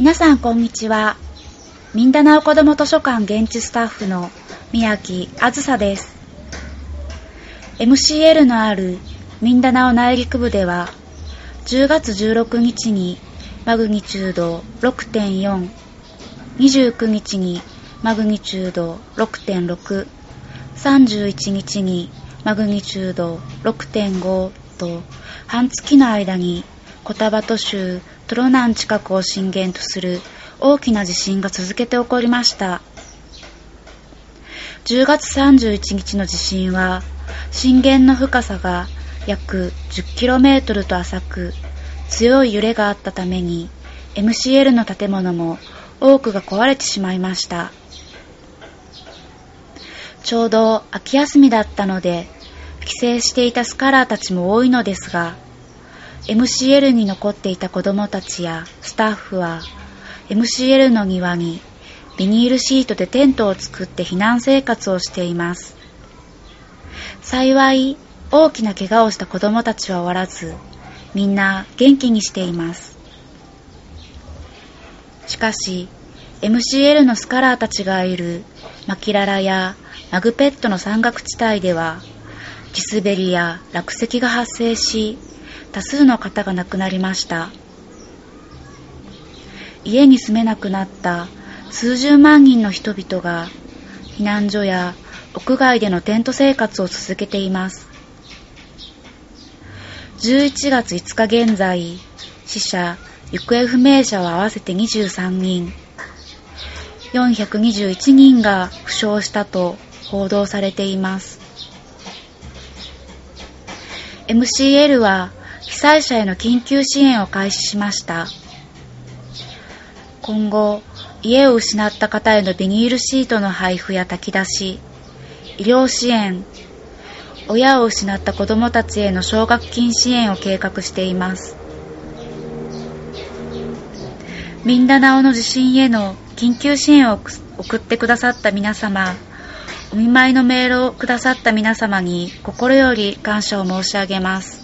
皆さんこんにちは。ミンダナオ子ども図書館現地スタッフの宮城あずさです。MCL のあるミンダナオ内陸部では10月16日にマグニチュード6.4、29日にマグニチュード6.6、31日にマグニチュード6.5と半月の間にコタバト州トロナン近くを震源とする大きな地震が続けて起こりました。10月31日の地震は震源の深さが約 10km と浅く強い揺れがあったために MCL の建物も多くが壊れてしまいました。ちょうど秋休みだったので、帰省していたスカラーたちも多いのですが、MCL に残っていた子供たちやスタッフは、MCL の庭にビニールシートでテントを作って避難生活をしています。幸い、大きな怪我をした子供たちはおらず、みんな元気にしています。しかし、MCL のスカラーたちがいるマキララやマグペットの山岳地帯では、地滑りや落石が発生し、多数の方が亡くなりました。家に住めなくなった数十万人の人々が避難所や屋外でのテント生活を続けています。11月5日現在、死者、行方不明者は合わせて23人、421人が負傷したと報道されています。MCL は災者への緊急支援を開始しました。今後、家を失った方へのビニールシートの配布や炊き出し、医療支援、親を失った子どもたちへの奨学金支援を計画しています。ミンダナオの地震への緊急支援を送ってくださった皆様、お見舞いのメールをくださった皆様に心より感謝を申し上げます。